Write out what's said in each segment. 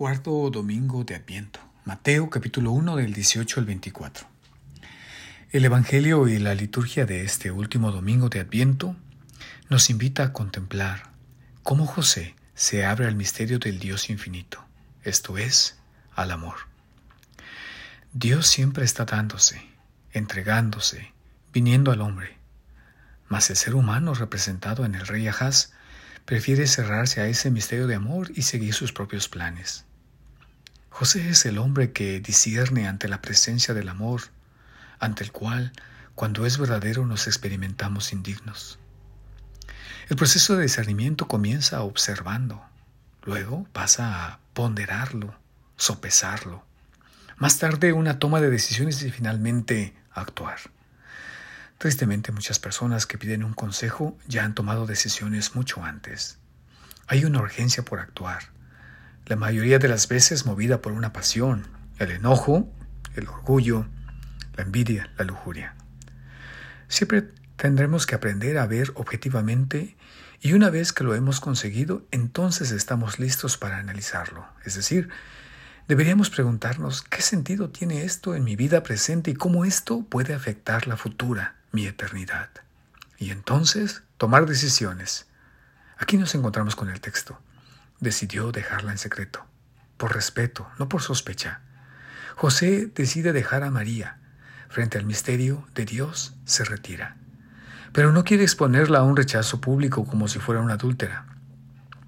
Cuarto domingo de Adviento. Mateo capítulo 1 del 18 al 24. El Evangelio y la liturgia de este último domingo de Adviento nos invita a contemplar cómo José se abre al misterio del Dios infinito, esto es, al amor. Dios siempre está dándose, entregándose, viniendo al hombre. Mas el ser humano representado en el rey Ahaz prefiere cerrarse a ese misterio de amor y seguir sus propios planes. José es el hombre que discierne ante la presencia del amor, ante el cual, cuando es verdadero, nos experimentamos indignos. El proceso de discernimiento comienza observando, luego pasa a ponderarlo, sopesarlo, más tarde una toma de decisiones y finalmente actuar. Tristemente muchas personas que piden un consejo ya han tomado decisiones mucho antes. Hay una urgencia por actuar, la mayoría de las veces movida por una pasión, el enojo, el orgullo, la envidia, la lujuria. Siempre tendremos que aprender a ver objetivamente y una vez que lo hemos conseguido, entonces estamos listos para analizarlo. Es decir, deberíamos preguntarnos qué sentido tiene esto en mi vida presente y cómo esto puede afectar la futura, mi eternidad. Y entonces tomar decisiones. Aquí nos encontramos con el texto decidió dejarla en secreto, por respeto, no por sospecha. José decide dejar a María. Frente al misterio de Dios se retira. Pero no quiere exponerla a un rechazo público como si fuera una adúltera.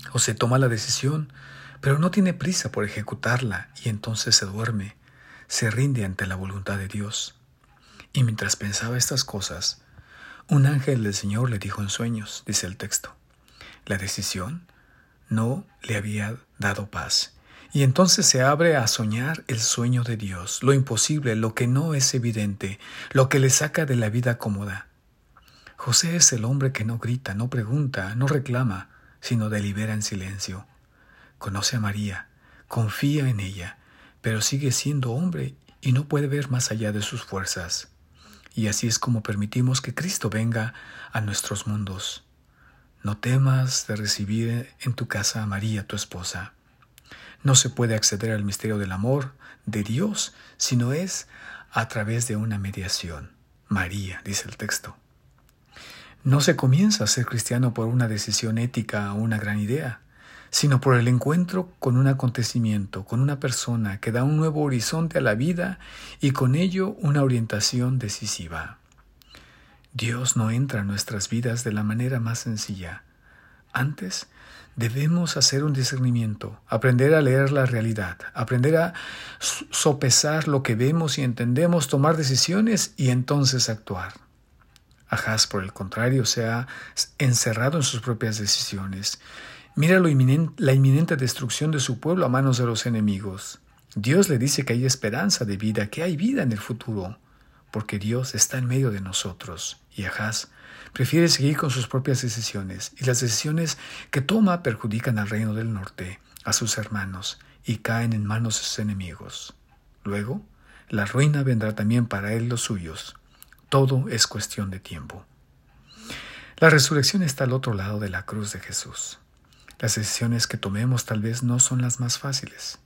José toma la decisión, pero no tiene prisa por ejecutarla y entonces se duerme, se rinde ante la voluntad de Dios. Y mientras pensaba estas cosas, un ángel del Señor le dijo en sueños, dice el texto, la decisión no le había dado paz. Y entonces se abre a soñar el sueño de Dios, lo imposible, lo que no es evidente, lo que le saca de la vida cómoda. José es el hombre que no grita, no pregunta, no reclama, sino delibera en silencio. Conoce a María, confía en ella, pero sigue siendo hombre y no puede ver más allá de sus fuerzas. Y así es como permitimos que Cristo venga a nuestros mundos. No temas de recibir en tu casa a María, tu esposa. No se puede acceder al misterio del amor de Dios si no es a través de una mediación. María, dice el texto. No se comienza a ser cristiano por una decisión ética o una gran idea, sino por el encuentro con un acontecimiento, con una persona que da un nuevo horizonte a la vida y con ello una orientación decisiva. Dios no entra en nuestras vidas de la manera más sencilla. Antes, debemos hacer un discernimiento, aprender a leer la realidad, aprender a sopesar lo que vemos y entendemos, tomar decisiones y entonces actuar. Ahaz, por el contrario, se ha encerrado en sus propias decisiones. Mira la inminente destrucción de su pueblo a manos de los enemigos. Dios le dice que hay esperanza de vida, que hay vida en el futuro porque Dios está en medio de nosotros. Y Ahaz prefiere seguir con sus propias decisiones, y las decisiones que toma perjudican al reino del norte, a sus hermanos, y caen en manos de sus enemigos. Luego, la ruina vendrá también para él los suyos. Todo es cuestión de tiempo. La resurrección está al otro lado de la cruz de Jesús. Las decisiones que tomemos tal vez no son las más fáciles,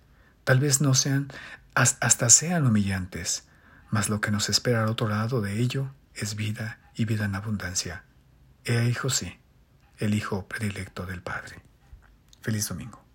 tal vez no sean, hasta sean humillantes, mas lo que nos espera al otro lado de ello es vida y vida en abundancia. He ahí José, el Hijo predilecto del Padre. Feliz domingo.